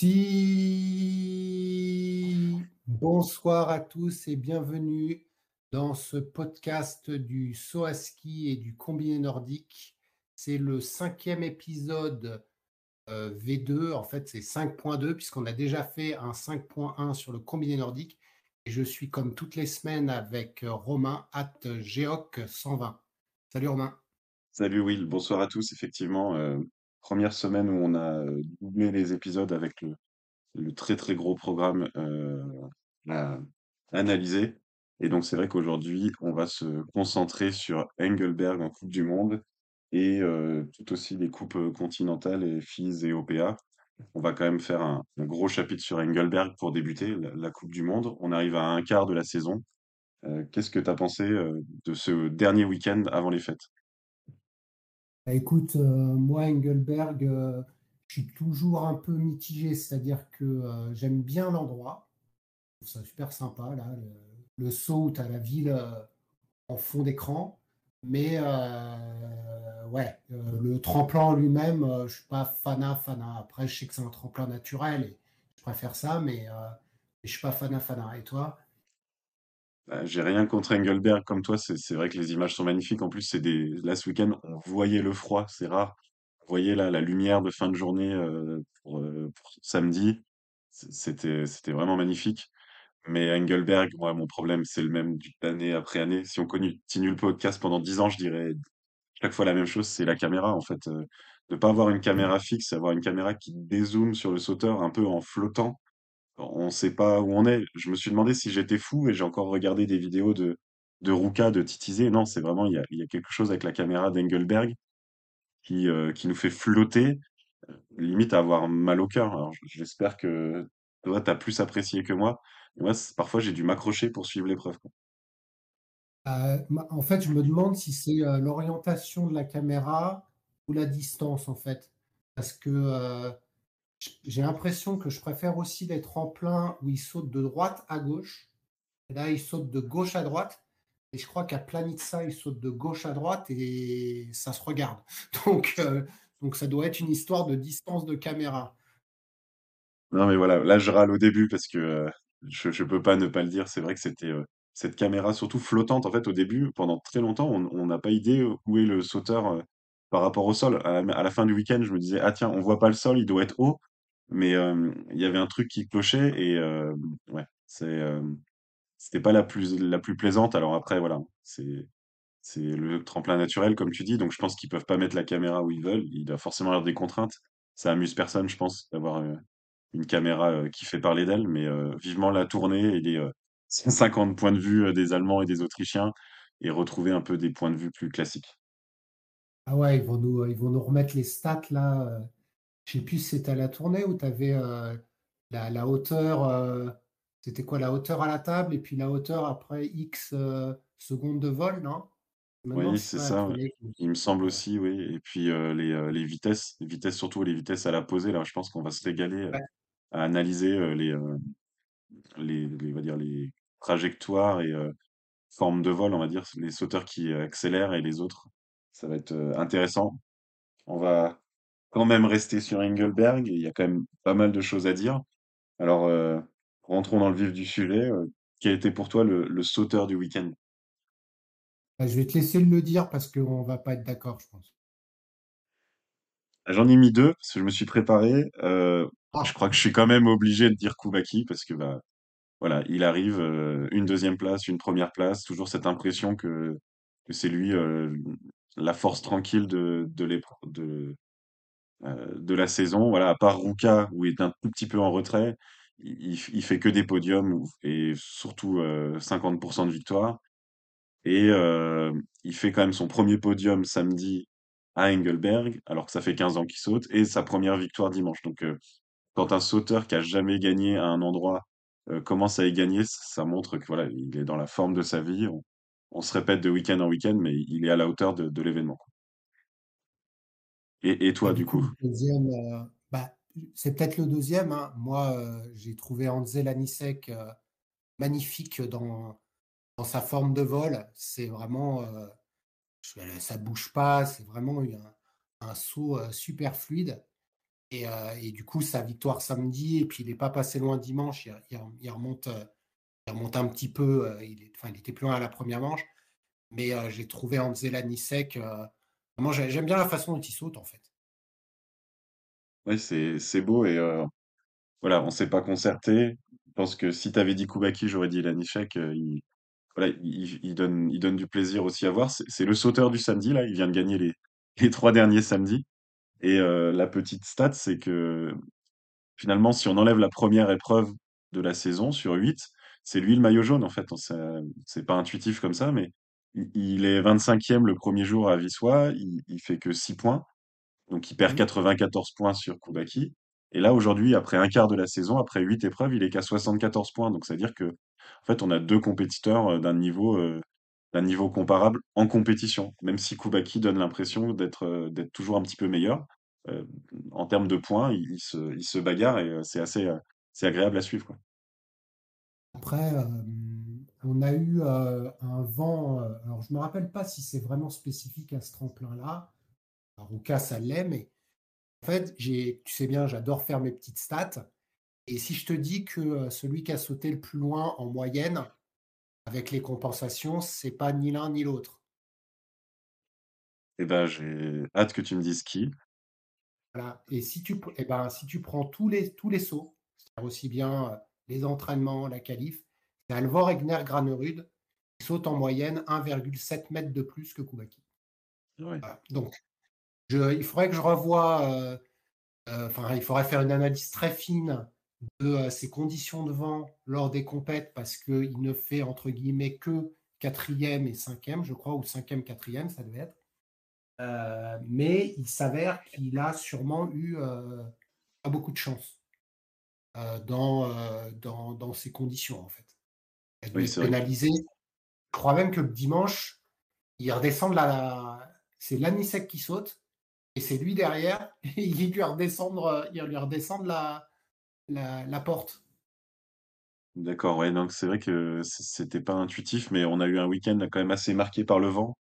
Si bonsoir à tous et bienvenue dans ce podcast du saut ski et du combiné nordique. C'est le cinquième épisode euh, V2, en fait c'est 5.2 puisqu'on a déjà fait un 5.1 sur le combiné nordique et je suis comme toutes les semaines avec Romain at Geoc 120. Salut Romain. Salut Will, bonsoir à tous. Effectivement, euh, première semaine où on a doublé les épisodes avec le, très très gros programme euh, à analyser. Et donc c'est vrai qu'aujourd'hui, on va se concentrer sur Engelberg en Coupe du Monde et tout aussi les coupes continentales et FIS et OPA. On va quand même faire un, gros chapitre sur Engelberg pour débuter la, Coupe du Monde. On arrive à un quart de la saison. Qu'est-ce que tu as pensé de ce dernier week-end avant les fêtes? Bah, écoute, euh, moi Engelberg, euh, je suis toujours un peu mitigé, c'est-à-dire que euh, j'aime bien l'endroit, je trouve ça super sympa là, le, saut où tu la ville en fond d'écran. Mais ouais, le tremplin lui-même, euh, je suis pas fanat, fanat. Après, je sais que c'est un tremplin naturel et je préfère ça, mais je suis pas fanat, fanat. Et toi? Bah, j'ai rien contre Engelberg comme toi, c'est vrai que les images sont magnifiques. En plus, c'est des là ce week-end, on voyait le froid, c'est rare. On voyait là la lumière de fin de journée euh, pour, euh, pour samedi. C'était c'était vraiment magnifique. Mais Engelberg, moi, mon problème, c'est le même d'année après année. Si on continue le podcast pendant 10 ans, je dirais chaque fois la même chose, c'est la caméra en fait. Euh, pas avoir une caméra fixe, avoir une caméra qui dézoome sur le sauteur un peu en flottant on ne sait pas où on est. Je me suis demandé si j'étais fou et j'ai encore regardé des vidéos de, de Ruka, de Titizé. Non, c'est vraiment, il y a, y a quelque chose avec la caméra d'Engelberg qui, euh, qui nous fait flotter, limite à avoir mal au cœur. J'espère que toi, t'as plus apprécié que moi. Moi, parfois, j'ai dû m'accrocher pour suivre l'épreuve. Euh, en fait, je me demande si c'est euh, l'orientation de la caméra ou la distance, en fait. Parce que euh, j'ai l'impression que je préfère aussi les tremplins où ils sautent de droite à gauche. Et là, ils sautent de gauche à droite. Et je crois qu'à Planitza, ils sautent de gauche à droite et ça se regarde. Donc, euh, donc ça doit être une histoire de distance de caméra. Non, mais voilà, là, je râle au début parce que euh, je, je peux pas ne pas le dire. C'est vrai que c'était euh, cette caméra, surtout flottante, en fait, au début, pendant très longtemps, on n'a pas idée où est le sauteur par rapport au sol. À la, à la fin du week-end, je me disais, ah tiens, on voit pas le sol, il doit être haut. Mais il y avait un truc qui clochait et ouais, c'est, c'était pas la plus, la plus plaisante. Alors après, voilà, c'est, c'est le tremplin naturel, comme tu dis. Donc je pense qu'ils peuvent pas mettre la caméra où ils veulent. Il doit forcément y avoir des contraintes. Ça amuse personne, je pense, d'avoir une caméra qui fait parler d'elle, mais vivement la tourner et les euh, 150 points de vue des Allemands et des Autrichiens et retrouver un peu des points de vue plus classiques. Ah ouais, ils vont nous, ils vont nous remettre les stats là. Euh, Je sais plus si c'était à la tournée où tu avais la, la hauteur, euh, c'était quoi la hauteur à la table et puis la hauteur après X euh, secondes de vol, non? Oui, c'est ça. ouais. Il me semble aussi, oui. Et puis euh, les, euh, les vitesses, les vitesses surtout les vitesses à la posée. Là, je pense qu'on va se régaler euh, Ouais. à analyser euh, les, euh, les, les, on va dire les trajectoires et euh, formes de vol, on va dire, les sauteurs qui euh, accélèrent et les autres. Ça va être euh, intéressant. On va quand même rester sur Engelberg. Il y a quand même pas mal de choses à dire. Alors, euh, rentrons dans le vif du sujet. Euh, quel était pour toi le, le sauteur du week-end? Bah, je vais te laisser le dire parce qu'on va pas être d'accord, je pense. J'en ai mis deux parce que je me suis préparé. Euh, je Ah, crois que je suis quand même obligé de dire Koubaki parce que bah voilà, il arrive une deuxième place, une première place, toujours cette impression que que c'est lui la force tranquille de de de de la saison. Voilà, à part Ruka où il est un tout petit peu en retrait, il, fait que des podiums et surtout euh, 50% de victoire. Et euh, il fait quand même son premier podium samedi à Engelberg, alors que ça fait 15 ans qu'il saute, et sa première victoire dimanche. Donc, euh, quand un sauteur qui a jamais gagné à un endroit euh, commence à y gagner, ça montre que voilà, il est dans la forme de sa vie. On, se répète de week-end en week-end, mais il est à la hauteur de l'événement. Et, et toi, du du coup, coup? le deuxième, euh, bah, c'est peut-être le deuxième. hein. Moi, euh, j'ai trouvé Hanzel Anisek euh, magnifique dans, dans sa forme de vol. C'est vraiment, je- ça bouge pas. C'est vraiment un, un saut super fluide. Et, et, du coup, sa victoire samedi, et puis il n'est pas passé loin dimanche, il, il, il remonte, il remonte un petit peu, il, est, enfin, il était plus loin à la première manche, mais j'ai trouvé Anzela Nisek, vraiment, j'aime bien la façon dont il saute en fait. Oui, c'est beau et voilà, on s'est pas concerté. Je pense que si tu avais dit Koubaki, j'aurais dit Lanišek. il, voilà, il, donne, il donne du plaisir aussi à voir. C'est le sauteur du samedi, là. Il vient de gagner les, les trois derniers samedis. Et euh, la petite stat, c'est que finalement, si on enlève la première épreuve de la saison sur 8, c'est lui le maillot jaune, en fait. C'est pas intuitif comme ça, mais il, il est 25e le premier jour à Vissois. Il, il fait que 6 points. Donc, il perd 94 points sur Koubaki. Et là, aujourd'hui, après un quart de la saison, après 8 épreuves, il est qu'à 74 points. Donc, c'est-à-dire que, en fait, on a deux compétiteurs euh, d'un niveau, euh, d'un niveau comparable en compétition. Même si Koubaki donne l'impression d'être euh, d'être toujours un petit peu meilleur. en termes de points, il, se, il se bagarre et c'est assez c'est agréable à suivre. Quoi. Après, on a eu un vent. alors, je ne me rappelle pas si c'est vraiment spécifique à ce tremplin-là. Alors, au cas, ça l'est, mais en fait, tu sais bien, j'adore faire mes petites stats. Et si je te dis que celui qui a sauté le plus loin en moyenne, avec les compensations, c'est pas ni l'un ni l'autre. Eh ben, j'ai hâte que tu me dises qui. Voilà. Et si tu, eh ben, si tu prends tous les, tous les sauts, c'est-à-dire aussi bien les entraînements, la qualif, Alvor Egner Granerud qui saute en moyenne 1,7 mètres de plus que Koubaki. Donc, il faudrait que je revoie, euh, euh, enfin, il faudrait faire une analyse très fine de euh, ses conditions de vent lors des compètes parce qu'il ne fait entre guillemets que quatrième et cinquième, je crois, ou cinquième, quatrième, ça devait être. mais il s'avère qu'il a sûrement eu pas beaucoup de chance dans, dans, dans, ces conditions, en fait. Il oui, pénalisé. Je crois même que le dimanche, il redescend de la. C'est l'anisec qui saute et c'est lui derrière, il lui redescendre, il lui redescendre la, la, la porte. D'accord, ouais, donc c'est vrai que c'était pas intuitif, mais on a eu un week-end quand même assez marqué par le vent.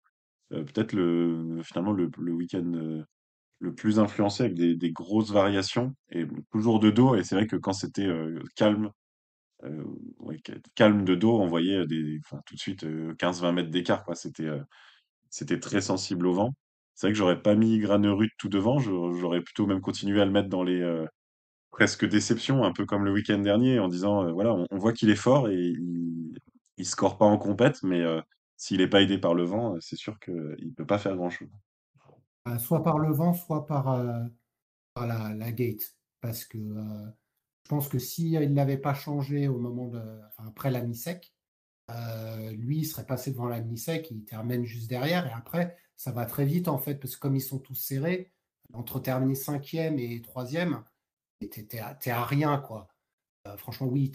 Euh, peut-être le finalement le, le week-end euh, le plus influencé avec des, des, grosses variations et toujours de dos. Et c'est vrai que quand c'était euh, calme, ouais, calme de dos, on voyait tout de suite 15-20 mètres d'écart. C'était, très sensible au vent. C'est vrai que j'aurais pas mis Granerud tout devant, j'aurais plutôt même continué à le mettre dans les euh, presque déceptions, un peu comme le week-end dernier, en disant euh, voilà, on, voit qu'il est fort et il, il score pas en compète, mais euh, s'il n'est pas aidé par le vent, c'est sûr qu'il ne peut pas faire grand-chose. Soit par le vent, soit par, la, gate. Parce que je pense que s'il ne l'avait pas changé au moment de. Après la mi-sec, lui, il serait passé devant la mi-sec, il termine juste derrière, et après, ça va très vite en fait, parce que comme ils sont tous serrés, entre terminer cinquième et troisième, t'es à, à, rien quoi. Euh, franchement, oui,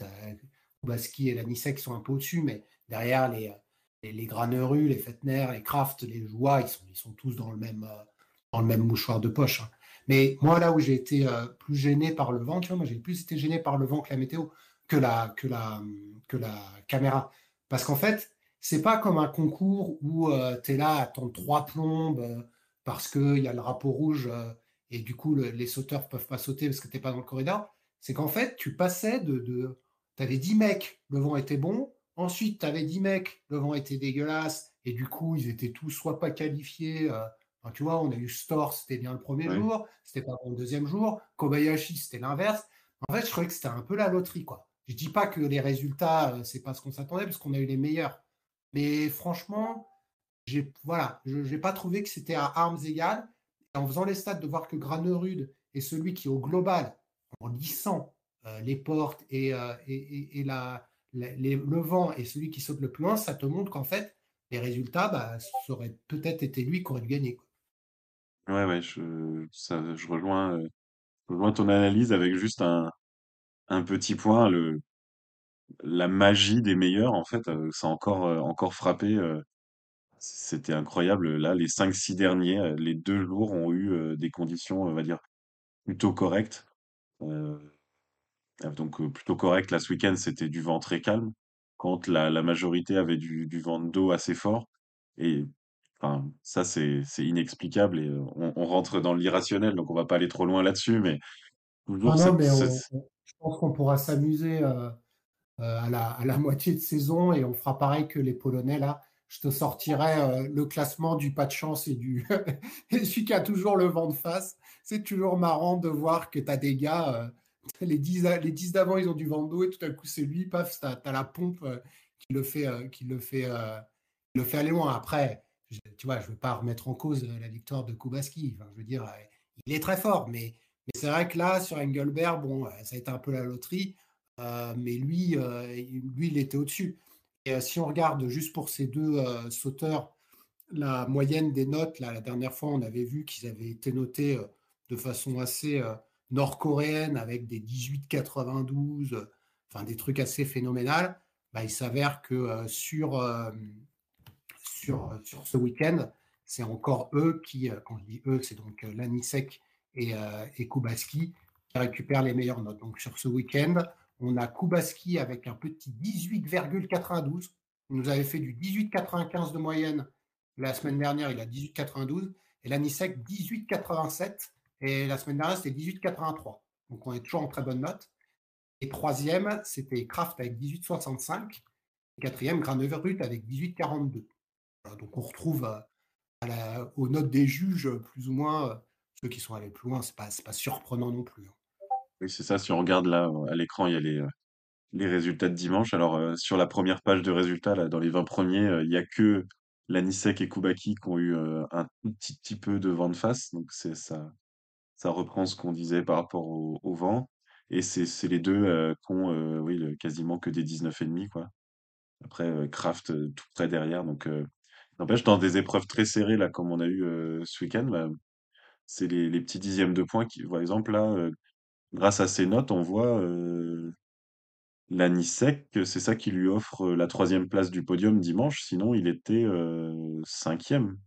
Kubaski et la Nisek sont un peu au-dessus, mais derrière les, les, les Granerus, les Fettner, les Kraft, les Joie, ils sont, ils sont tous dans le même, euh, dans le même mouchoir de poche. Hein. Mais moi, là où j'ai été euh, plus gêné par le vent, tu vois, moi j'ai plus été gêné par le vent que la météo, que la, que la, que la caméra. Parce qu'en fait, c'est pas comme un concours où euh, tu es là à attendre trois plombes euh, parce qu'il y a le drapeau rouge et du coup les sauteurs peuvent pas sauter parce que tu n'es pas dans le corridor. C'est qu'en fait, tu passais de. de tu avais 10 mecs, le vent était bon. Ensuite, tu avais 10 mecs, le vent était dégueulasse. Et du coup, ils étaient tous soit pas qualifiés. Tu vois, on a eu Store, c'était bien le premier jour. C'était pas bon le deuxième jour. Kobayashi, c'était l'inverse. En fait, je trouvais que c'était un peu la loterie. quoi. Je dis pas que les résultats, c'est pas ce qu'on s'attendait, parce qu'on a eu les meilleurs. Mais franchement, j'ai voilà, je n'ai pas trouvé que c'était à armes égales. en faisant les stats, de voir que Granerud est celui qui, au global, en lissant euh, les portes et, euh, et, et la, le vent est celui qui saute le plus loin, ça te montre qu'en fait, les résultats, bah, ça aurait peut-être été lui qui aurait dû gagner. Ouais, ouais, je, ça, je, rejoins, euh, rejoins ton analyse avec juste un, un petit point. Le, la magie des meilleurs, en fait, euh, ça a encore, euh, encore frappé. C'était incroyable. Là, les 5-6 derniers, les deux jours ont eu des conditions, on va dire, plutôt correctes. donc, plutôt correct. Là, ce week-end, c'était du vent très calme, quand la, la majorité avait du, du vent de dos assez fort. Et enfin, ça, c'est inexplicable et on, on rentre dans l'irrationnel, donc on va pas aller trop loin là-dessus, mais toujours Non, non, cette, mais cette- on, on- je pense qu'on pourra s'amuser euh, à la, à la moitié de saison et on fera pareil que les Polonais là. Je te sortirai euh, le classement du pas de chance et du et celui qui a toujours le vent de face. C'est toujours marrant de voir que tu as des gars, euh, les 10, a- les 10 d'avant, ils ont du vent de dos et tout à coup, c'est lui, paf, tu as, la pompe qui le fait, qui le fait, qui le fait aller loin. Après, je- tu vois, je ne veux pas remettre en cause euh, la victoire de Kubaski. Je veux dire, euh, il est très fort, mais, c'est vrai que là, sur Engelbert, bon, euh, ça a été un peu la loterie. Mais lui, lui, il était au-dessus. Et si on regarde juste pour ces deux sauteurs, la moyenne des notes, là, la dernière fois, on avait vu qu'ils avaient été notés de façon assez nord-coréenne, avec des 18-92, euh, enfin des trucs assez phénoménal. Bah, il s'avère que sur, sur, euh, sur ce week-end, c'est encore eux qui, euh, quand je dis eux, c'est donc euh, Lanisek et, Kubaski qui récupèrent les meilleures notes. Donc sur ce week-end, on a Kubaski avec un petit 18,92. Il nous avait fait du 18,95 de moyenne la semaine dernière, il a 18,92. Et Lanisek 18,87. Et la semaine dernière, c'était 18,83. Donc on est toujours en très bonne note. Et troisième, c'était Kraft avec 18,65. Et quatrième, Graneverut avec 18,42. Donc on retrouve euh, aux notes des juges, plus ou moins, euh, ceux qui sont allés plus loin, c'est pas, pas surprenant non plus. hein. oui, c'est ça. Si on regarde là euh, à l'écran, il y a les, euh, les résultats de dimanche. Alors, euh, sur la première page de résultats, là, dans les 20 premiers, euh, il y a que Lanisek et Koubaki qui ont eu euh, un petit, petit peu de vent de face. Donc, c'est ça, ça reprend ce qu'on disait par rapport au, vent. Et c'est les deux euh, qui ont euh, oui, quasiment que des 19,5, quoi. Après, euh, Kraft euh, tout près derrière. Donc, euh, n'empêche, dans des épreuves très serrées, là, comme on a eu euh, ce week-end, bah, c'est les, les petits dixièmes de points qui, par exemple, là, euh, grâce à ces notes, on voit euh, Lanisek, c'est ça qui lui offre la troisième place du podium dimanche. Sinon, il était euh, cinquième.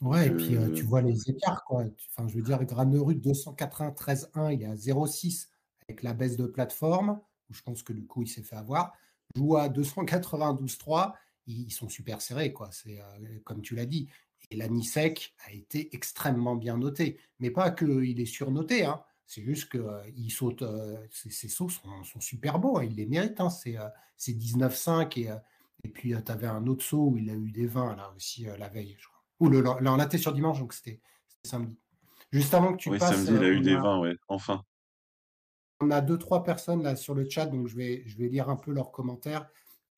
Ouais, et puis euh, tu vois les écarts, quoi. Enfin, je veux dire, Granerud 293.1, il est à 0,6 avec la baisse de plateforme, où je pense que du coup, il s'est fait avoir. Joua 292.3, ils sont super serrés, quoi. C'est euh, comme tu l'as dit. Et l'Anisec a été extrêmement bien noté. Mais pas qu'il est surnoté, hein. C'est juste qu'il saute, euh, ses, ses sauts sont, sont super beaux, hein. Il les mérite, hein. C'est euh, c'est 19,5 et, euh, et puis tu avais un autre saut où il a eu des 20 là aussi euh, la veille, je crois. Ou le, là, on était sur dimanche, donc c'était samedi. Juste avant que tu oui, passes, samedi, il euh, a eu des a, 20, ouais, enfin. on a deux, trois personnes là sur le chat, donc je vais, je vais lire un peu leurs commentaires.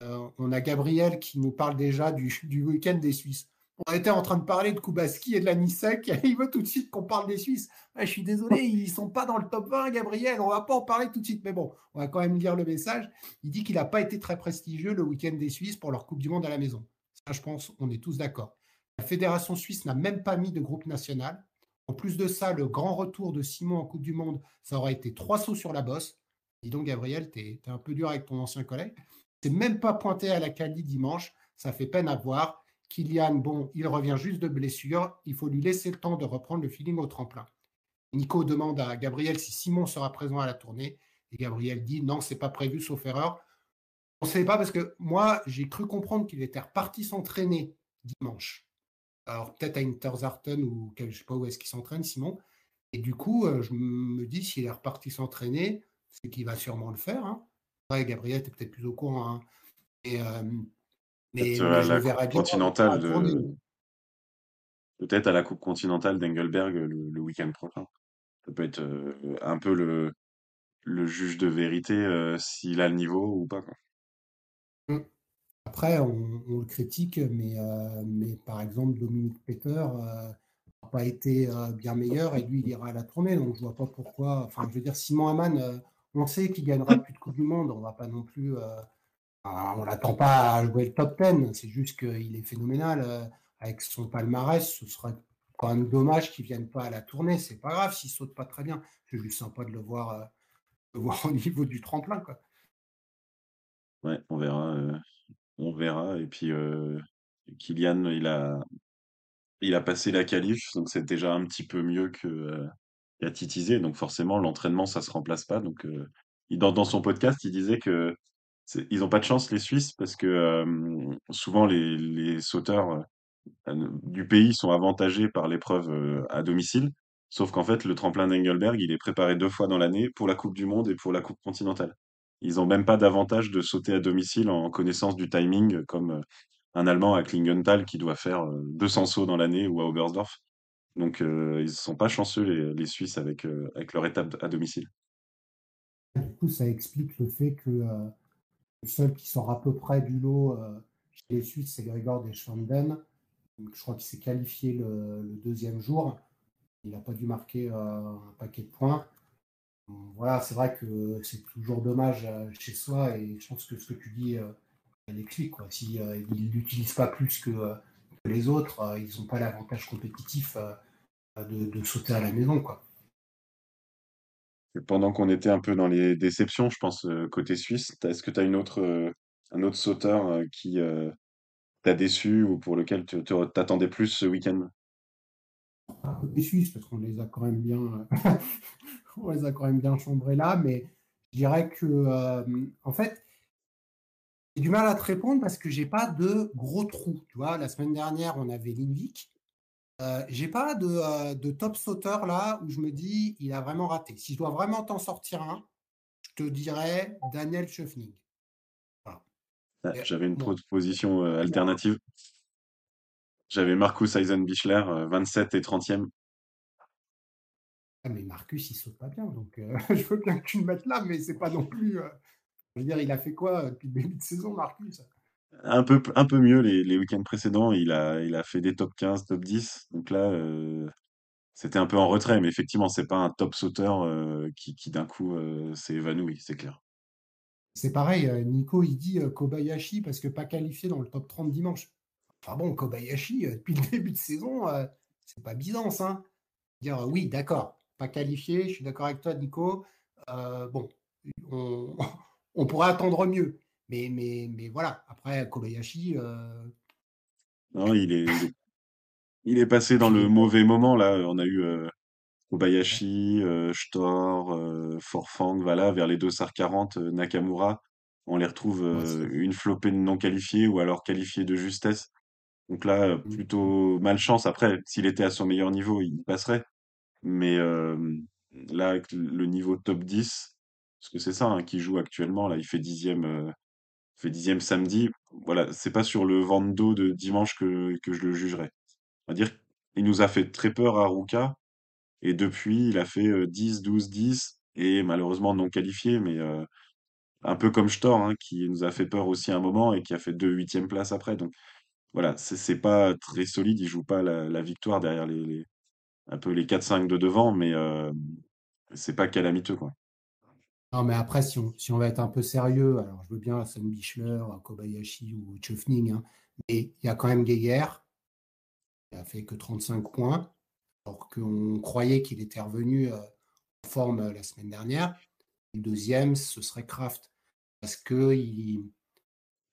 Euh, on a Gabriel qui nous parle déjà du, week-end des Suisses. On était en train de parler de Kubaski et de la Nisek. Il veut tout de suite qu'on parle des Suisses. Ah, je suis désolé, ils ne sont pas dans le top 20, Gabriel. On ne va pas en parler tout de suite. Mais bon, on va quand même lire le message. Il dit qu'il n'a pas été très prestigieux le week-end des Suisses pour leur Coupe du Monde à la maison. Ça, je pense, on est tous d'accord. La Fédération suisse n'a même pas mis de groupe national. En plus de ça, le grand retour de Simon en Coupe du Monde, ça aurait été trois sauts sur la bosse. Dis donc, Gabriel, tu es, un peu dur avec ton ancien collègue. C'est même pas pointé à la Cali dimanche. Ça fait peine à voir. Kylian, bon, il revient juste de blessure. Il faut lui laisser le temps de reprendre le feeling au tremplin. Nico demande à Gabriel si Simon sera présent à la tournée. Et Gabriel dit non, c'est pas prévu, sauf erreur. On ne sait pas parce que moi, j'ai cru comprendre qu'il était reparti s'entraîner dimanche. Alors peut-être à Interzarten ou je ne sais pas où est-ce qu'il s'entraîne, Simon. Et du coup, euh, je me dis s'il est reparti s'entraîner, c'est qu'il va sûrement le faire. Hein. Ouais, Gabriel, tu es peut-être plus au courant. Hein. Et, euh, mais, Peut-être à la Coupe continentale de, peut-être à la Coupe continentale d'Engelberg le, le week-end prochain. Ça peut être euh, un peu le, le juge de vérité euh, s'il a le niveau ou pas, quoi. Mmh. Après, on, on le critique, mais, mais par exemple, Dominique Peter n'a pas été bien meilleur et lui, il ira à la tournée. Donc, je vois pas pourquoi. Enfin, je veux dire, Simon Hamann, on sait qu'il gagnera plus de Coupe du Monde. On va pas non plus. euh, on l'attend pas à jouer le top 10. C'est juste qu'il est phénoménal. euh, avec son palmarès, ce serait quand même dommage qu'il vienne pas à la tournée. C'est pas grave s'il saute pas très bien. C'est juste sympa de le voir, euh, de le voir au niveau du tremplin. Ouais, on verra. on verra. Et puis, Kylian, il a, il a passé la qualif, donc c'est déjà un petit peu mieux que, euh, qu'à Titisé. Donc forcément, l'entraînement, ça se remplace pas. Donc, euh, dans, son podcast, il disait que ils ont pas de chance, les Suisses, parce que souvent, les, sauteurs euh, du pays sont avantagés par l'épreuve euh, à domicile. Sauf qu'en fait, le tremplin d'Engelberg, il est préparé deux fois dans l'année pour la Coupe du Monde et pour la Coupe continentale. Ils ont même pas d'avantage de sauter à domicile en connaissance du timing, comme un Allemand à Klingenthal qui doit faire euh, 200 sauts dans l'année ou à Oberstdorf. Donc, euh, ils sont pas chanceux, les, les Suisses, avec, euh, avec leur étape à domicile. Du coup, ça explique le fait que euh, le seul qui sort à peu près du lot chez les Suisses, c'est Grégor Deschwanden. Donc, je crois qu'il s'est qualifié le, deuxième jour. Il n'a pas dû marquer un paquet de points. Voilà, c'est vrai que c'est toujours dommage chez soi et je pense que ce que tu dis, elle explique. Quoi. Si euh, ne pas plus que, que les autres, euh, ils n'ont pas l'avantage compétitif euh, de, de sauter à la maison. Quoi. Et pendant qu'on était un peu dans les déceptions, je pense, euh, côté suisse, est-ce que tu as une autre, un autre sauteur qui t'a déçu ou pour lequel tu te- t'attendais plus ce week-end? Les Suisses, parce qu'on les a quand même bien, on les a quand même bien chambrés là, mais je dirais que, euh, en fait, j'ai du mal à te répondre parce que j'ai pas de gros trous. Tu vois, la semaine dernière, on avait Lindvik. Euh, j'ai pas de, euh, de top sauteur là où je me dis il a vraiment raté. Si je dois vraiment t'en sortir un, je te dirais Daniel Schöffning. Voilà. Ah, J'avais une bon, proposition euh, alternative. J'avais Marcus Eisenbichler, euh, 27 et 30e. ah, mais Marcus il saute pas bien, donc je veux bien que tu le mettes là, mais c'est pas non plus. Je veux dire, il a fait quoi euh, depuis le début de saison, Marcus? Un peu, un peu mieux les, les week-ends précédents. Il a, il a fait des top 15, top 10. Donc là, euh, c'était un peu en retrait. Mais effectivement, c'est pas un top sauteur euh, qui, qui d'un coup euh, s'est évanoui, c'est clair. C'est pareil, Nico il dit Kobayashi parce que pas qualifié dans le top 30 dimanche. Enfin bon, Kobayashi, depuis le début de saison, c'est pas Byzance. Hein. Dire oui, d'accord, pas qualifié, je suis d'accord avec toi, Nico. Bon, on, on pourrait attendre mieux. Mais, mais, mais voilà, après Kobayashi, euh, Non, il est, il passé dans le mauvais moment. Là, on a eu euh, Kobayashi, euh, Stor, euh, Forfang, voilà, vers les dossards 40, euh, Nakamura. On les retrouve ouais, une flopée de non qualifiés ou alors qualifiés de justesse. Donc là, euh, plutôt malchance. Après, s'il était à son meilleur niveau, il passerait. Mais là, avec le niveau top 10, parce que c'est ça hein, qui joue actuellement, là, il fait dixième, euh, il fait dixième samedi. Voilà, c'est pas sur le vent de dimanche que, que je le jugerai. On va dire qu'il nous a fait très peur à Ruka, et depuis, il a fait euh, 10, 12, 10, et malheureusement non qualifié, mais euh, un peu comme Stor, hein, qui nous a fait peur aussi à un moment et qui a fait deux huitièmes places après. Donc voilà, c'est pas très solide, il joue pas la, victoire derrière les, les- un peu les quatre cinq de devant, mais euh, c'est pas calamiteux, quoi. Non, mais après, si on, va être un peu sérieux, alors je veux bien Sam Bichler, Kobayashi ou Chufning, hein, mais il y a quand même Geiger, qui a fait que 35 points. alors qu'on croyait qu'il était revenu euh, en forme euh, la semaine dernière. Le deuxième, ce serait Kraft. Parce que, il...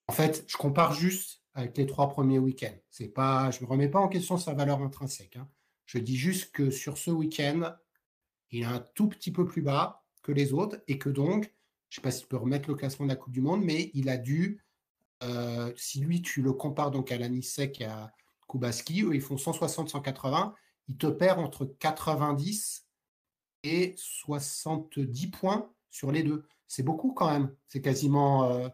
en fait, je compare juste avec les trois premiers week-ends. Pas, je ne remets pas en question sa valeur intrinsèque. hein. Je dis juste que sur ce week-end, il est un tout petit peu plus bas que les autres et que donc, je ne sais pas si tu peux remettre le classement de la Coupe du Monde, mais il a dû, euh, si lui, tu le compares donc à l'Anisek et à Kubaski, eux, ils font 160-180, il te perd entre 90 et 70 points sur les deux. C'est beaucoup quand même. C'est quasiment, euh,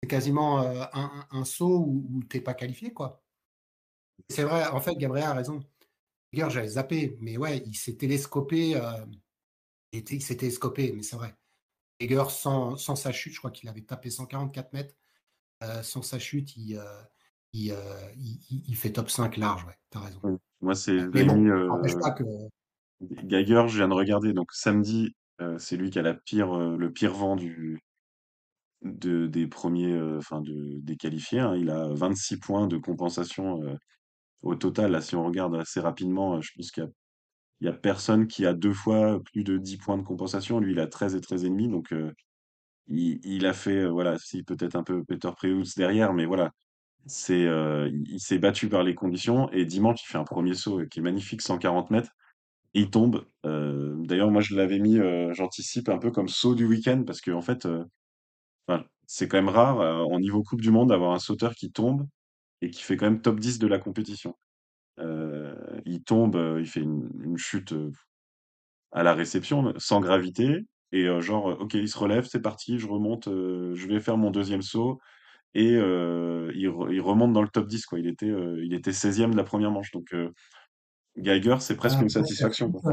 c'est quasiment euh, un, saut où, tu n'es pas qualifié. quoi. C'est vrai, en fait, Gabriel a raison. J'avais zappé, mais ouais, il s'est télescopé. Euh, il s'est télescopé, mais c'est vrai. Heger, sans, sans, sa chute, je crois qu'il avait tapé 144 mètres. Euh, sans sa chute, il, euh, il, il, il, fait top 5 large, ouais, t'as raison. Moi, c'est bon, euh, que. Geiger, je viens de regarder. Donc samedi, euh, c'est lui qui a la pire, euh, le pire vent du, de, des premiers, euh, enfin de, des qualifiés. hein. Il a 26 points de compensation euh, au total. Là, si on regarde assez rapidement, euh, je pense qu'il y a, il y a personne qui a deux fois plus de 10 points de compensation. Lui, il a 13 et 13 et demi. Donc, euh, il, a fait, euh, voilà, si peut-être un peu Peter Preutz derrière, mais voilà, c'est, euh, il, s'est battu par les conditions. Et dimanche, il fait un premier saut qui est magnifique, 140 mètres. Et il tombe. D'ailleurs, moi, je l'avais mis, j'anticipe un peu comme saut du week-end parce que en fait, c'est quand même rare en niveau Coupe du Monde d'avoir un sauteur qui tombe et qui fait quand même top 10 de la compétition. Euh, il tombe, euh, il fait une, une chute. euh, à la réception, sans gravité et genre, OK, il se relève, c'est parti, je remonte, je vais faire mon deuxième saut et il re il remonte dans le top 10 quoi. Il était, il était 16e de la première manche donc Geiger, c'est presque Ah, une satisfaction, chute,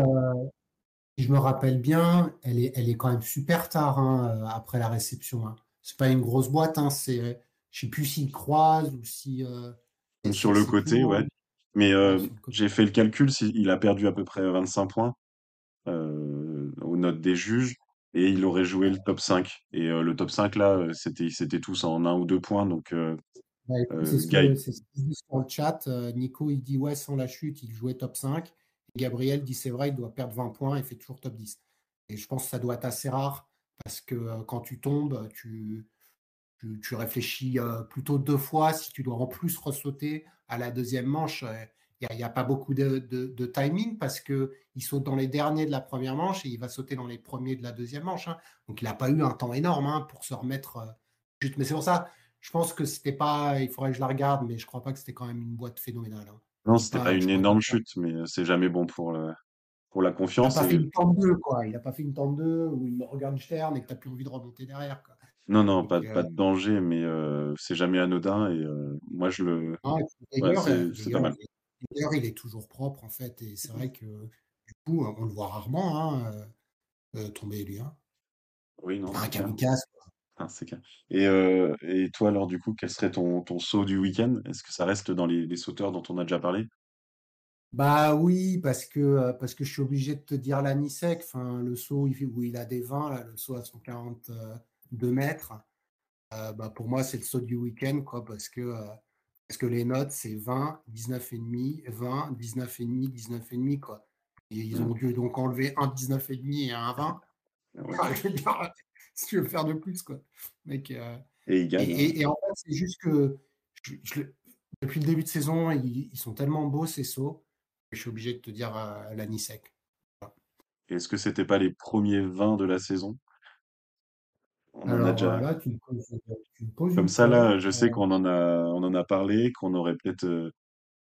si je me rappelle bien, elle est elle est quand même super tard, hein, après la réception, hein. C'est pas une grosse boîte, hein, c'est je sais plus s'il croise ou si, et Sur le côté, ouais, plutôt mais côté. j'ai fait le calcul, il a perdu à peu près 25 points, heu, aux notes des juges et il aurait joué le top 5 et le top 5 là, c'était tous en 1 ou 2 points donc Bah, c'est ce Guy qu'il dit sur le chat, Nico, il dit: «Ouais, sans la chute, il jouait top 5» et Gabriel dit: «C'est vrai, il doit perdre 20 points, il fait toujours top 10» et je pense que ça doit être assez rare parce que, quand tu tombes, tu tu tu réfléchis, heu, plutôt 2 fois si tu dois en plus ressauter à la deuxième manche, heu, il y a il pas beaucoup de de de timing parce qu'il saute dans les derniers de la première manche et il va sauter dans les premiers de la deuxième manche, hein. Donc il a pas eu un temps énorme, hein, pour se remettre, heu, chute. Mais c'est pour ça, je pense que c'était pas il faudrait que je la regarde, mais je crois pas que c'était quand même une boîte phénoménale, hein. non, c'était pas pas une énorme chute, mais c'est jamais bon pour le pour la il a confiance pas fait une tente 2 quoi. Il a pas fait une tente 2 où une Morgenstern et que tu as plus envie de remonter derrière, quoi. Non, non, pas Donc pas de danger, mais c'est jamais anodin et moi je le Ah ouais, c'est c'est pas mal. il est Geiger, il est toujours propre en fait et c'est vrai que du coup, on le voit rarement, hein, tomber lui, hein. Oui, non, pas un kamikaze. Ah, c'est clair et et toi alors du coup, quel serait ton ton saut du week-end? Est-ce que ça reste dans les les sauteurs dont on a déjà parlé? Bah oui, parce que, parce que je suis obligé de te dire l'anisec, enfin le saut où il a des 20 là, le saut à 142 mètres, heu, bah pour moi c'est le saut du week-end quoi parce que, heu, parce que les notes c'est 20-19,5, 20-19,5, 19,5 quoi et ils Mmh, ont dû donc enlever un 19,5 et un 20. ouais Ah, veux dire, si tu veux faire de plus, quoi. Mec, heu et il gagne, hein. et et en fait, c'est juste que je je le depuis le début de saison, ils ils sont tellement beaux ces sauts, que je suis obligé de te dire, heu, l'anisec. Voilà. Est-ce que c'était pas les premiers 20 de la saison? On en a déjà là, tu me poses, tu me poses comme une ça là, je sais qu'on en a on en a parlé, qu'on aurait peut-être, heu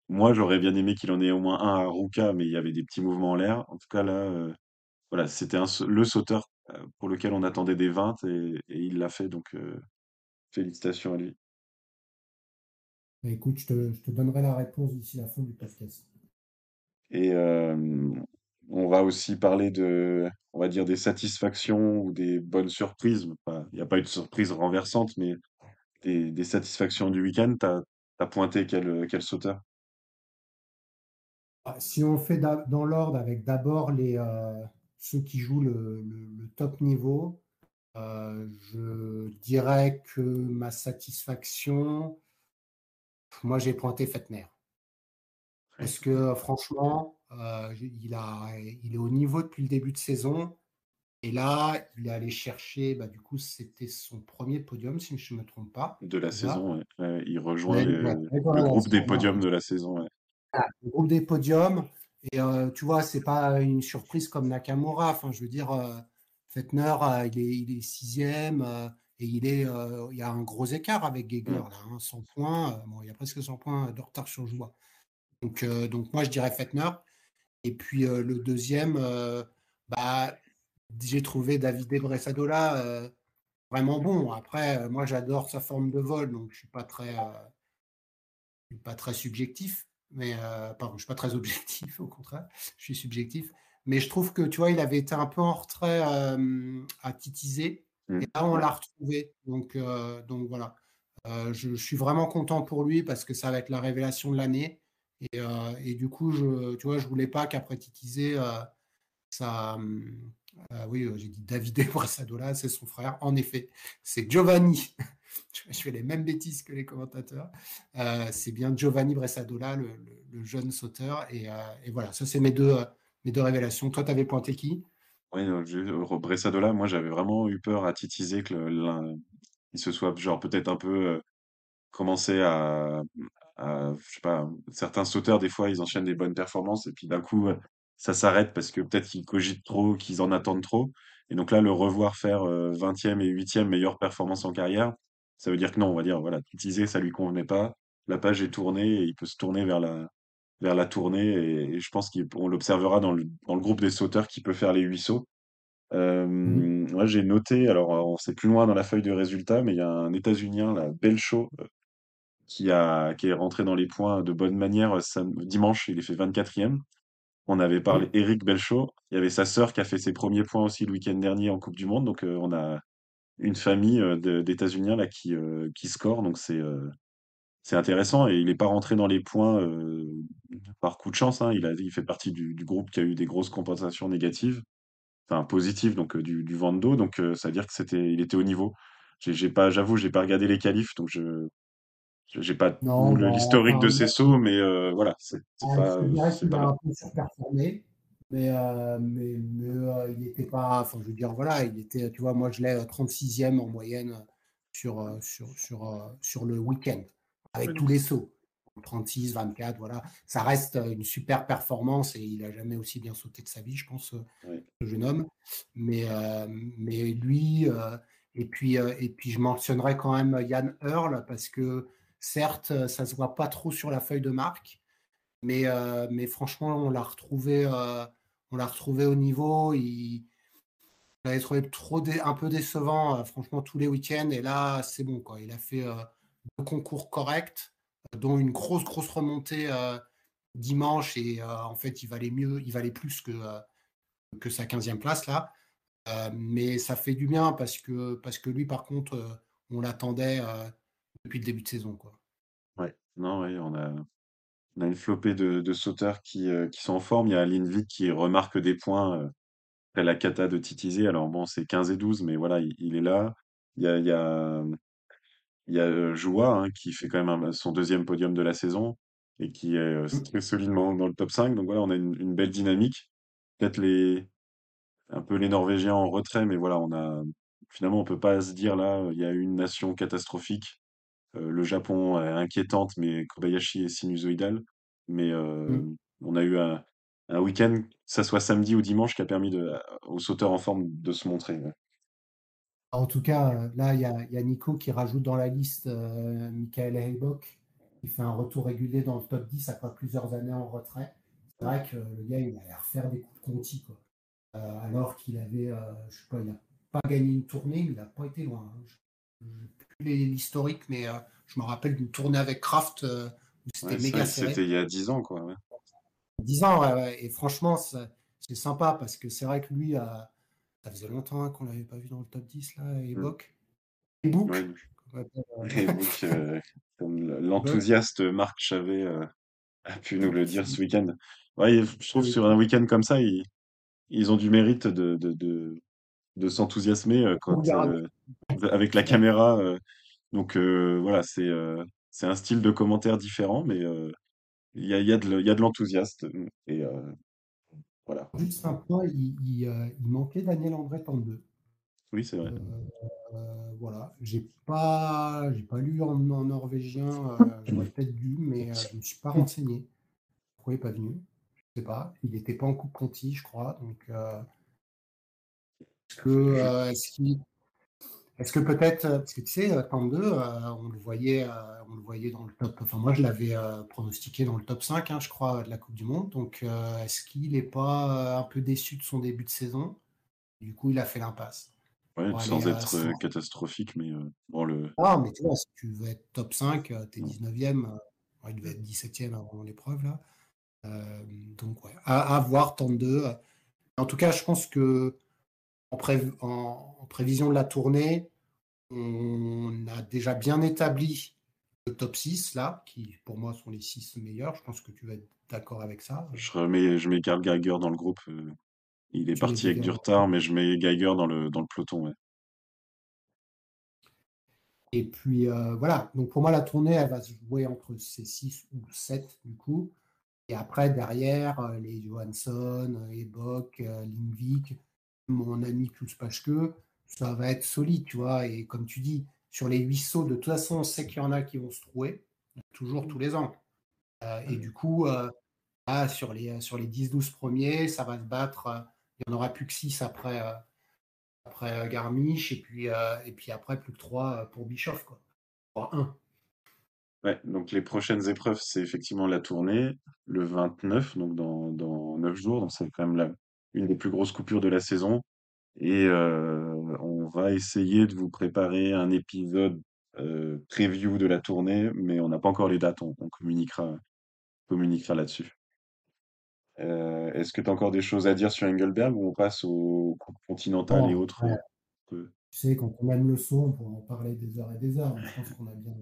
moi j'aurais bien aimé qu'il en ait au moins un à Ruka, mais il y avait des petits mouvements en l'air. En tout cas là, voilà, c'était un le sauteur, pour lequel on attendait des 20 et et il l'a fait donc félicitations à lui. bah, écoute, je te je te donnerai la réponse d'ici la fin du podcast. Et on va aussi parler de on va dire des satisfactions ou des bonnes surprises. Enfin, il y a pas eu de surprise renversante, mais des des satisfactions du week-end. Tu as pointé quel, sauteur? Ah, si on fait d'a dans l'ordre avec d'abord les, heu, ceux qui jouent le le le top niveau, heu, je dirais que ma satisfaction Moi, j'ai pointé Fetner parce que, franchement, heu, j il a il est au niveau depuis le début de saison et là, il est allé chercher, bah, du coup, c'était son premier podium si je ne me trompe pas, de la saison, ouais, il rejoint Ouais, le ouais, le groupe des podiums de la saison, le groupe des podiums et heu, tu vois, c'est pas une surprise comme Nakamura. Enfin, je veux dire, heu, Fetner, heu, il est il est 6e, heu et il est, il y a un gros écart avec Geiger Mmh. là, hein, 100 points, heu, bon, il y a presque 100 points de retard sur Joie. Donc donc moi, je dirais Fetner. Et puis euh, le deuxième, euh, bah, j'ai trouvé Davide Bressadola euh, vraiment bon. Après, moi j'adore sa forme de vol, donc je suis pas très, je suis pas très subjectif. Mais pardon, je suis pas très objectif, au contraire, je suis subjectif. Mais je trouve que tu vois, il avait été un peu en retrait à titiser. Mmh. Et là, on l'a retrouvé. Donc, euh, donc voilà. Euh, je, je suis vraiment content pour lui parce que ça va être la révélation de l'année. Et, euh, et du coup, je, tu vois, je voulais pas qu'après titiser, euh, ça, euh, oui, j'ai dit Davide Bressadola, c'est son frère. En effet, c'est Giovanni. Je fais les mêmes bêtises que les commentateurs. C'est bien Giovanni Bressadola, le, jeune sauteur. Et, voilà, ça, c'est mes deux, mes deux révélations. Toi, tu avais pointé qui? Re Bressadola, moi j'avais vraiment eu peur à titiller que se soit genre peut-être un peu, commencé à à je sais pas, certains sauteurs des fois ils enchaînent des bonnes performances et puis d'un coup, heu, ça s'arrête parce que peut-être qu'ils cogitent trop, qu'ils en attendent trop et donc là le revoir faire, heu, 20e et 8e meilleure performance en carrière, ça veut dire que non, on va dire voilà, titiller ça lui convenait pas. La page est tournée et il peut se tourner vers la vers la tournée et, je pense qu'on l'observera dans le, dans le groupe des sauteurs qui peut faire les huit sauts. Euh, Mhm. moi, j'ai noté, alors on sait plus loin dans la feuille de résultats, mais il y a un États-Unien, là, Belcho, euh, qui a, qui est rentré dans les points de bonne manière euh, sam- dimanche, il est fait 24e. On avait parlé. Eric Belcho, il y avait sa sœur qui a fait ses premiers points aussi le week-end dernier en Coupe du Monde, donc euh, on a une famille euh, d'États-Uniens là qui, euh, qui score, donc c'est c'est intéressant. Et il n'est pas rentré dans les points par coup de chance, hein. Il a, il fait partie du, du groupe qui a eu des grosses compensations négatives. Enfin positif donc du, du dos donc ça veut dire que c'était il était au niveau. J'ai pas j'avoue j'ai pas regardé les qualifs. Donc je- j'ai pas tout Non, le- bon, l'historique de ces sauts mais euh, voilà c'est c'est Je pas c'est pas un peu surperformé, mais, euh, mais, mais, euh, il n'était pas. Enfin, je veux dire, voilà, il était, tu vois, moi je l'ai euh, 36e en moyenne sur, sur, sur, sur le week-end, avec tous les sauts. 36, 24, voilà. Ça reste une super performance et il n'a jamais aussi bien sauté de sa vie, je pense, ce jeune homme. Mais, euh, mais lui, euh, et, puis, euh, et puis je mentionnerai quand même Yann Earl parce que certes, ça se voit pas trop sur la feuille de marque. Mais, euh, mais franchement, on l'a retrouvé, euh, on retrouvé au niveau. Il, je l'avais trouvé trop un peu décevant, euh, franchement, tous les week-ends. Et là, c'est bon, quoi. Il a fait euh, deux concours corrects, euh, dont une grosse, grosse remontée euh, dimanche. Et euh, en fait, il valait mieux, il valait plus que, euh, que sa 15e place, là. Euh, mais ça fait du bien parce que, parce que lui, par contre, euh, on l'attendait euh, depuis le début de saison, quoi. Ouais. non ouais on a on a une flopée de, de sauteurs qui euh, qui sont en forme il y a Lindvik qui remarque des points euh, après la cata de Titizé alors bon c'est 15 et 12 mais voilà il, il est là il y a il y a Il y a euh, Joua hein, qui fait quand même un- son deuxième podium de la saison et qui est euh, très solidement dans le top 5. Donc voilà, on a une, une belle dynamique. Peut-être les, un peu les Norvégiens en retrait, mais voilà, on a finalement on peut pas se dire là, il y a une nation catastrophique. Euh, le Japon est inquiétante, mais Kobayashi est sinusoïdal. Mais euh, Mm. on a eu un, un week-end, que ça soit samedi ou dimanche, qui a permis de, aux sauteurs en forme de se montrer. ouais. En tout cas, euh, là, il y, a- il y a Nico qui rajoute dans la liste euh, Michael Heilbock, qui fait un retour régulier dans le top 10 après plusieurs années en retrait. C'est vrai que le gars, il a l'air faire des coups de Conti, quoi. Euh, alors qu'il avait, euh, je sais pas, il n'a pas gagné une tournée, mais il n'a pas été loin. hein. Je l'historique, mais euh, je me rappelle d'une tournée avec Kraft euh, où c'était méga que c'était serré. il y a 10 ans, quoi. ouais. 10 ans, ouais, ouais. Et franchement, c'est sympa parce que c'est vrai que lui, euh, ça faisait longtemps hein, qu'on l'avait pas vu dans le top 10, là, Mm. Et Book, appelle, euh, l'enthousiaste Marc Chavet a pu nous le dire ce week-end. Ouais, je trouve sur un week-end comme ça, ils, ils ont du mérite de, de, de, de s'enthousiasmer euh, quand, euh, avec la caméra. euh. donc voilà, c'est c'est un style de commentaire différent, mais il y a, y a de, de l'enthousiasme. Et voilà. Juste un point, il, il, il manquait Daniel André en deux. Oui, c'est vrai. Euh, euh, voilà, j'ai pas, j'ai pas lu en, en norvégien, euh, j'aurais peut-être dû, mais je me suis pas renseigné. Pourquoi il n'est pas venu? Je sais pas. Il n'était pas en Coupe Conti, je crois. Donc, est-ce que, Je- euh, est-ce que peut-être, euh, parce que tu sais, euh, Tande 2, euh, on le voyait, on le voyait dans le top, enfin moi je l'avais pronostiqué dans le top 5, hein, je crois, de la Coupe du Monde. Donc est-ce qu'il n'est pas un peu déçu de son début de saison? Du coup, il a fait l'impasse. ouais, aller sans être euh, 100. catastrophique, mais euh, bon, le. Ah, mais tu vois, si tu veux être top 5, euh, t'es non. 19e, euh, ouais, il devait être 17e avant l'épreuve là. Donc ouais, à, à voir Tande 2. En tout cas, je pense que en, pré- en- en prévision de la tournée, On a déjà bien établi le top 6, là, qui pour moi sont les 6 meilleurs. Je pense que tu vas être d'accord avec ça. Je remets, je mets Karl Geiger dans le groupe. euh, il est Tu parti avec du retard, mais je mets Geiger dans le, dans le peloton. Ouais. Et puis euh, voilà, donc pour moi, la tournée, elle va se jouer entre ces 6 ou 7 du coup. Et après, derrière, euh, les Johansson, Ebok, Lindvik, mon ami Pulspachke, ça va être solide, tu vois. Et comme tu dis, sur les 8 sauts, de toute façon, on sait qu'il y en a qui vont se trouver, toujours tous les ans. Euh, et du coup, euh, là, sur les, sur les 10-12 premiers, ça va se battre. euh, il n'y en aura plus que 6 après, euh, après euh, Garmisch, et puis, euh, et puis après, plus que 3 pour Bischoff, quoi. Ouais, donc les prochaines épreuves, c'est effectivement la tournée, le 29, donc dans, dans 9 jours, donc c'est quand même la, une des plus grosses coupures de la saison. Et euh, on va essayer de vous préparer un épisode euh, preview de la tournée, mais on n'a pas encore les dates, on, on communiquera, communiquera là-dessus. Euh, est-ce que tu as encore des choses à dire sur Engelberg ou on passe au Coupe continentale et autres euh, tu sais, quand on aime le son, on pourra en parler des heures et des heures, mais je pense qu'on a bien,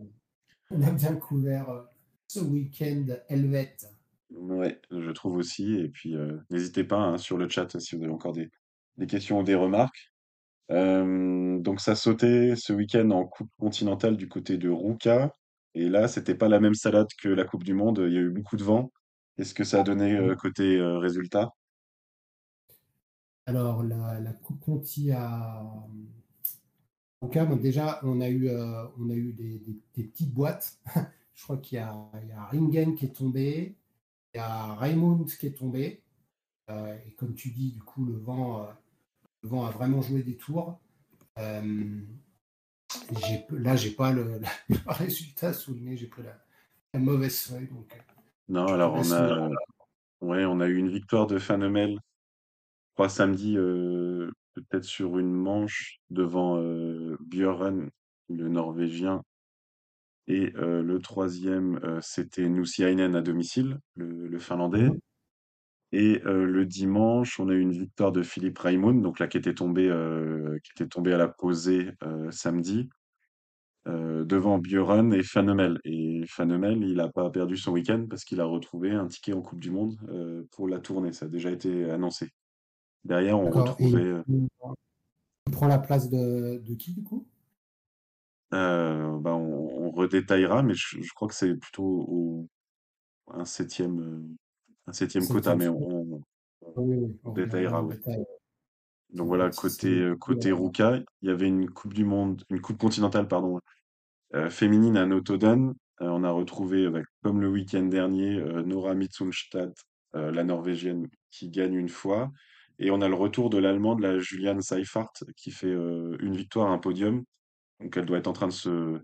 on a bien couvert euh, ce week-end helvète. Ouais, je trouve aussi. Et puis, euh, n'hésitez pas hein, sur le chat si vous avez encore des, des questions ou des remarques. Euh, donc, ça sautait ce week-end en Coupe continentale du côté de Ruka. Et là, c'était pas la même salade que la Coupe du Monde. Il y a eu beaucoup de vent. Qu'est-ce que ça a donné euh, côté résultat? Alors, la, la Coupe Conti à bon, déjà, on a eu, on a eu des, des- des petites boîtes. Je crois qu'il y y a Ringen qui est tombé, il y a Raimund qui est tombé. Euh, et comme tu dis, du coup, le vent, euh, le vent a vraiment joué des tours. Euh, là, j'ai pas le, le résultat sous le nez, j'ai pris la, la mauvaise feuille. Donc, euh, Non, alors on a, ouais, on a eu une victoire de Fanemel, je crois samedi, peut-être sur une manche devant Björn, le Norvégien, Et euh, le troisième, euh, c'était Nusiainen à domicile, le, le Finlandais. Mhm. Et euh, le dimanche, on a eu une victoire de Philippe Raimund, donc là qui était tombé, euh, qui était tombé à la posée samedi, devant Björn et Fanemel. Et Fanemel, il n'a pas perdu son week-end parce qu'il a retrouvé un ticket en Coupe du Monde pour la tournée. Ça a déjà été annoncé. Derrière, on retrouvait, tu prends la place de, de qui, du coup? Euh, bah, on, on redétaillera, mais je, je crois que c'est plutôt au, un septième, euh, un septième quota, mais on, on- Oui, on détaillera, ouais. Donc voilà, côté, euh, côté Ruka, il y avait une Coupe du Monde, une Coupe continentale, pardon, féminine à Notodden. On a retrouvé, avec, comme le week-end dernier, Nora Mitsunstad, la Norvégienne, qui gagne une fois. Et on a le retour de l'Allemande, la Juliane Seifert, qui fait une victoire, un podium. Donc elle doit être en train de se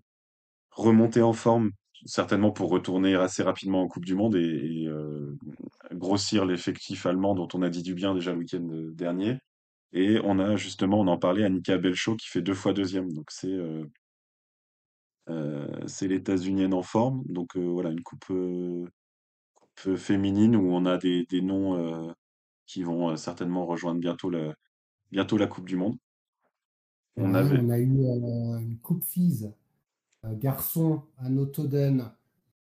remonter en forme, certainement pour retourner assez rapidement en Coupe du Monde et, euh, grossir l'effectif allemand dont on a dit du bien déjà le week-end euh, dernier. Et on a justement, on en parlait, Annika Belcho qui fait deux fois deuxième. Donc c'est euh, l'États-Unienne en forme. Donc voilà, une coupe, féminine où on a des, noms qui vont certainement rejoindre bientôt la Coupe du Monde. On Ouais, avait, on a eu euh, une coupe FIS euh, garçon à Notoden,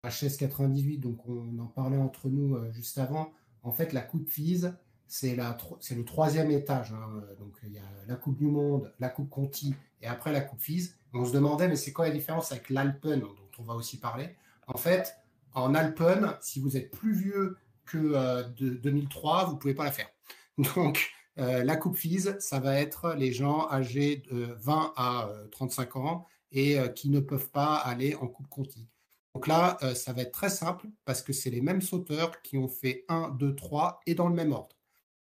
HS98, donc on en parlait entre nous euh, juste avant. En fait, la Coupe FIS, c'est tro- le troisième étage. hein. Donc il y a la Coupe du Monde, la Coupe Conti et après la Coupe FIS. On se demandait, mais c'est quoi la différence avec l'Alpen, dont on va aussi parler En fait, en Alpen, si vous êtes plus vieux que euh, de 2003, vous ne pouvez pas la faire. Donc, euh, la Coupe FIS, ça va être les gens âgés de 20 à euh, 35 ans et euh, qui ne peuvent pas aller en Coupe Conti. Donc là, euh, ça va être très simple parce que c'est les mêmes sauteurs qui ont fait 1, 2, 3 et dans le même ordre.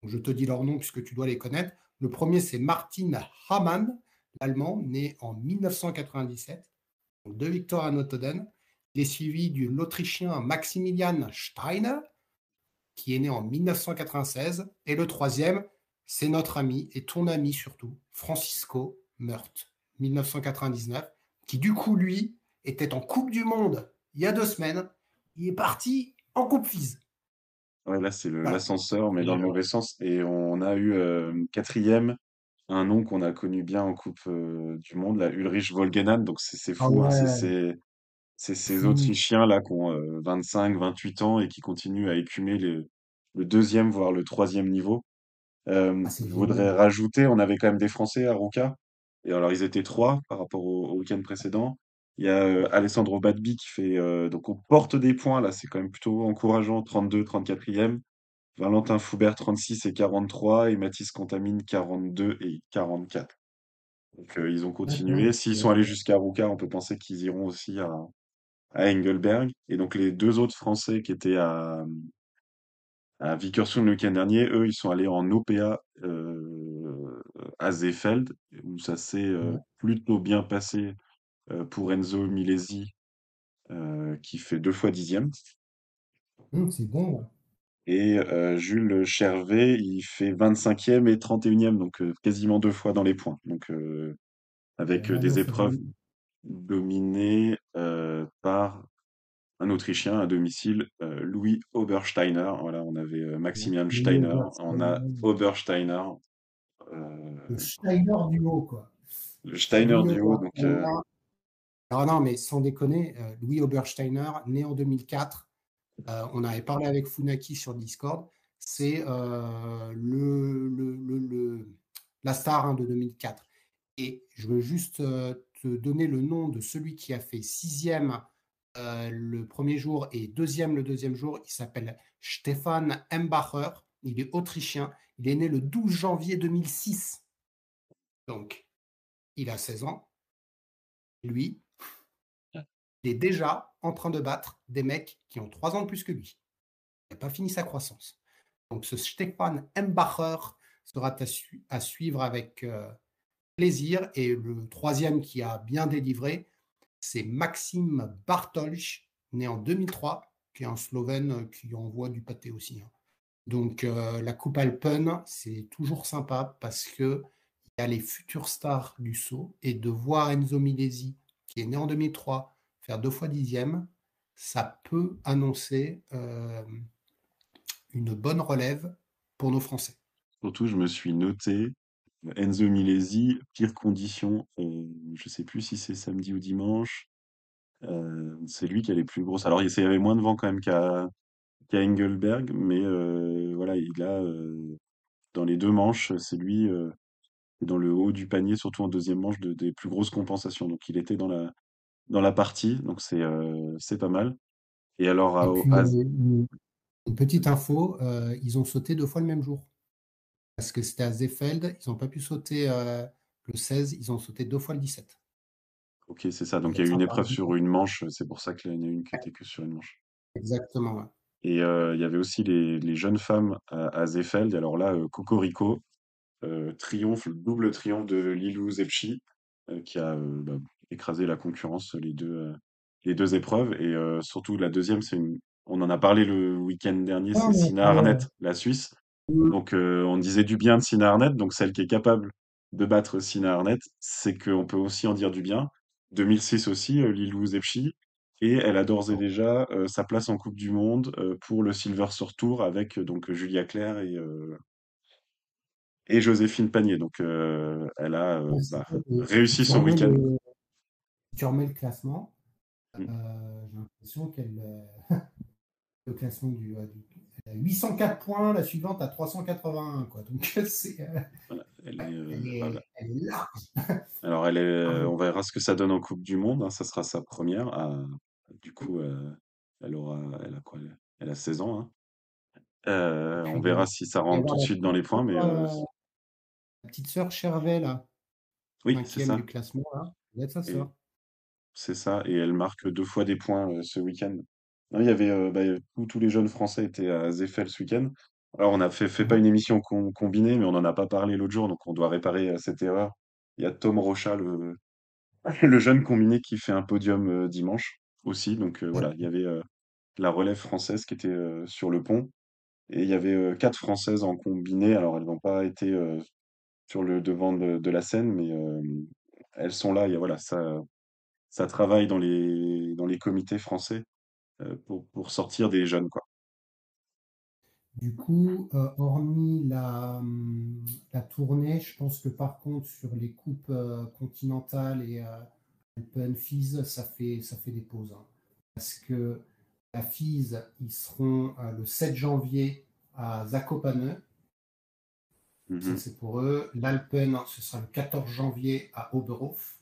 Je te dis leur nom puisque tu dois les connaître. Le premier, c'est Martin Hamann, l'Allemand, né en 1997. Donc, deux victoires à. Il est suivi du l'Autrichien Maximilian Steiner, qui est né en 1996. Et le troisième, c'est notre ami, et ton ami surtout, Francisco Meurt, 1999, qui du coup, lui, était en Coupe du Monde il y a deux semaines. Il est parti en Coupe FIS. ouais, là c'est Voilà. l'ascenseur, mais dans le euh, mauvais sens. Et on a eu euh, quatrième, un nom qu'on a connu bien en Coupe euh, du Monde, la Ulrich Volgenan. Donc c'est ah fou, hein, c'est ouais, c'est- c'est ces fou. Autrichiens là qui ont euh, 25, 28 ans et qui continuent à écumer le deuxième, voire le troisième niveau. Euh, Ah, je voudrais rajouter, on avait quand même des Français à Ruka. Et alors, ils étaient trois par rapport au, au week-end précédent. Il y a euh, Alessandro Badbi qui fait, euh, donc on porte des points là, c'est quand même plutôt encourageant, 32, 34e. Valentin Foubert, 36 et 43. Et Mathis Contamine, 42 et 44. Donc, ils ont D'accord. continué. S'ils sont allés jusqu'à Ruka, on peut penser qu'ils iront aussi à, à Engelberg. Et donc, les deux autres Français qui étaient à, à Vickersund le week-end dernier, eux, ils sont allés en OPA euh, à Seefeld, où ça s'est euh, plutôt bien passé euh, pour Enzo Milesi qui fait deux fois dixième. C'est bon. Et Jules Chervet, il fait 25e et 31e, donc quasiment deux fois dans les points. Donc avec des épreuves dominées par un Autrichien à domicile, Louis Obersteiner. Voilà, on avait Maximilian Steiner, on a Obersteiner. Le Steiner du haut, quoi. Le Steiner du haut, donc. Alors non, mais sans déconner, Louis Obersteiner, né en 2004, euh, on avait parlé avec Funaki sur Discord. C'est euh, le, la star hein, de 2004. Et je veux juste euh, te donner le nom de celui qui a fait sixième le premier jour et deuxième le deuxième jour. Il s'appelle Stefan Embacher. Il est autrichien. Il est né le 12 janvier 2006. Donc, il a 16 ans. Lui, il est déjà en train de battre des mecs qui ont trois ans de plus que lui. Il n'a pas fini sa croissance. Donc ce Stefan Embacher sera à, suivre avec euh, plaisir. Et le troisième qui a bien délivré, c'est Maxime Bartolch, né en 2003, qui est un Slovène qui envoie du pâté aussi. Hein. Donc euh, la Coupe Alpen, c'est toujours sympa parce que il y a les futures stars du saut et de voir Enzo Milesi, qui est né en 2003, faire deux fois dixième, ça peut annoncer euh, une bonne relève pour nos Français. Surtout, je me suis noté Enzo Milesi, pire condition. Euh, je ne sais plus si c'est samedi ou dimanche. Euh, c'est lui qui a les plus grosses. Alors, il y avait moins de vent quand même qu'à Engelberg, mais voilà, il a dans les deux manches, c'est lui dans le haut du panier, surtout en deuxième manche, des plus grosses compensations. Donc, il était dans la, dans la partie, donc c'est euh, c'est pas mal. Et alors, à, une, petite info, euh, ils ont sauté deux fois le même jour. Parce que c'était à Zefeld, ils n'ont pas pu sauter euh, le 16, ils ont sauté deux fois le 17. Ok, c'est ça. Donc il y a eu une épreuve sur une manche, c'est pour ça qu'il y en a une qui était que sur une manche. Exactement. Et il y avait aussi les, les jeunes femmes à, à Zefeld. Alors là, Cocorico, triomphe, le double triomphe de Lilou Zepchi, qui a bah, écraser la concurrence, les deux, euh, les deux épreuves. Et euh, surtout, la deuxième, c'est une... on en a parlé le week-end dernier, c'est Sina Arnett, la Suisse. Mmh. Donc, euh, on disait du bien de Sina Arnett, donc celle qui est capable de battre Sina Arnett, c'est qu'on peut aussi en dire du bien. 2006 aussi, Lilou Zepchi. Et elle a d'ores et déjà sa place en Coupe du Monde pour le Silver sur Tour avec donc Julia Claire et, et Joséphine Panier. Donc elle a bah, réussi son week-end tu remets le classement, mmh. euh, j'ai l'impression qu'elle. Euh, le classement du, euh, 804 points, la suivante à 381. Quoi. Donc, c'est. elle, est, large. Alors, elle est, on verra ce que ça donne en Coupe du Monde. Hein, ça sera sa première. Ah, du coup, elle aura. Elle a quoi? Elle a 16 ans. Hein. on verra si ça rentre tout de suite dans les points. Mais, la petite sœur Chervet, là. Oui, c'est ça. du classement, là. Vous sa sœur. C'est ça, et elle marque deux fois des points euh, ce week-end. Il y avait euh, bah, tous, les jeunes Français étaient à Zeffel ce week-end. Alors, on a fait, fait pas une émission combinée, mais on n'en a pas parlé l'autre jour, donc on doit réparer euh, cette erreur. Il y a Tom Rocha, le, le jeune combiné, qui fait un podium dimanche aussi. Donc voilà, il y avait la relève française qui était sur le pont. Et il y avait quatre Françaises en combiné. Alors, elles n'ont pas été sur le devant de, de la scène, mais elles sont là. Il y a, voilà, ça, ça travaille dans les, dans les comités français euh, pour, pour, sortir des jeunes. Quoi. Du coup, euh, hormis la, hum, la, tournée, je pense que par contre, sur les coupes euh, continentales et Open FIS, ça fait, ça fait des pauses. Hein. Parce que la FIS, ils seront le 7 janvier à Zakopane. Mmh c'est pour eux. L'Alpen, ce sera le 14 janvier à Oberhof.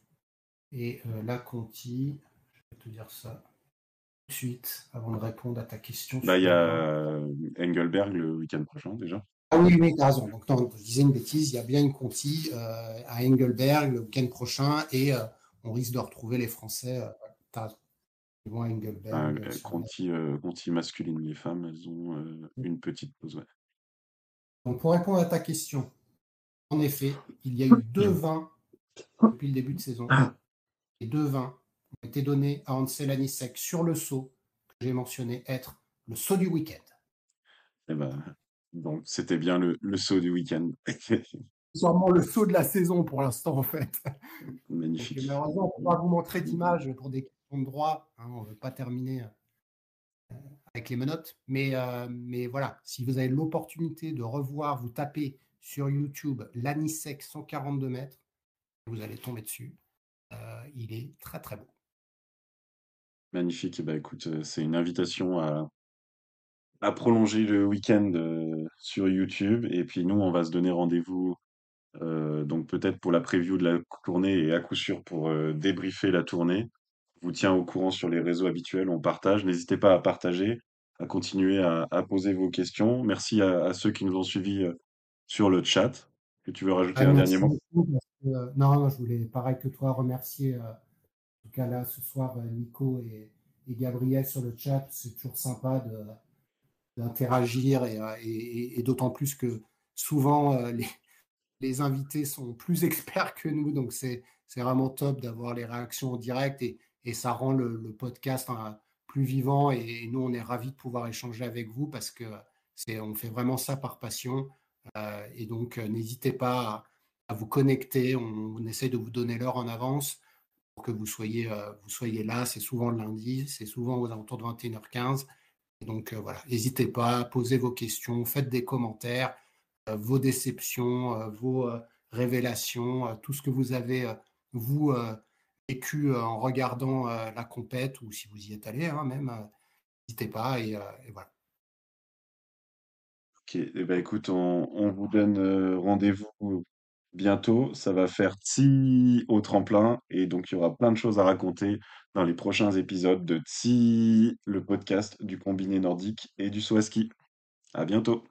Et euh, la Conti, je vais te dire ça de suite avant de répondre à ta question. Bah, il y a euh, Engelberg le week-end prochain déjà. Ah oui, oui, tu as raison. Donc, non, je disais une bêtise, il y a bien une Conti euh, à Engelberg le week-end prochain et on risque de retrouver les Français. Ils vont à Engelberg. Ah, Conti, Conti, masculine, les femmes, elles ont une petite pause. Ouais. Donc, pour répondre à ta question, en effet, il y a eu deux vins depuis le début de saison. Ah. Les deux vins été donné à Ansel Anisek sur le saut que j'ai mentionné être le saut du week-end. Eh ben, donc c'était bien le, le saut du week-end. Sûrement le saut de la saison pour l'instant, en fait. Magnifique. Donc, malheureusement, on ne peut pas vous montrer d'image pour des questions de droit. hein, on ne veut pas terminer euh, avec les menottes. Mais, euh, mais voilà, si vous avez l'opportunité de revoir, vous tapez sur YouTube l'Anisec 142 mètres, vous allez tomber dessus. Euh, il est très très beau. Magnifique. Eh ben, écoute, euh, c'est une invitation à, à prolonger le week-end euh, sur YouTube. Et puis nous, on va se donner rendez-vous euh, donc peut-être pour la preview de la tournée et à coup sûr pour euh, débriefer la tournée. Je vous tiens au courant sur les réseaux habituels, on partage. N'hésitez pas à partager, à continuer à, à poser vos questions. Merci à, à ceux qui nous ont suivis sur le chat. Que tu veux rajouter Ah, un dernier mot? non, non, je voulais, pareil que toi, remercier, cas là, ce soir, euh, Nico et, Gabriel sur le chat. C'est toujours sympa d'interagir et, euh, et- et- d'autant plus que souvent, euh, les, les invités sont plus experts que nous. Donc, c'est, vraiment top d'avoir les réactions en direct et, et ça rend le, podcast hein, plus vivant. Et, nous, on est ravis de pouvoir échanger avec vous parce que c'est, on fait vraiment ça par passion. Et donc, n'hésitez pas à, à vous connecter. On, on essaie de vous donner l'heure en avance pour que vous soyez, euh, vous soyez là. C'est souvent le lundi, c'est souvent aux alentours de 21h15. Et donc, euh, voilà, n'hésitez pas, posez vos questions, faites des commentaires, euh, vos déceptions, vos révélations, tout ce que vous avez, vous, vécu en regardant la compète ou si vous y êtes allé, hein, même, n'hésitez pas. Et, voilà. Ok, eh ben, écoute, on, on vous donne rendez-vous bientôt. Ça va faire Tsi au tremplin et donc il y aura plein de choses à raconter dans les prochains épisodes de Tsi, le podcast du combiné nordique et du saut à ski. À bientôt.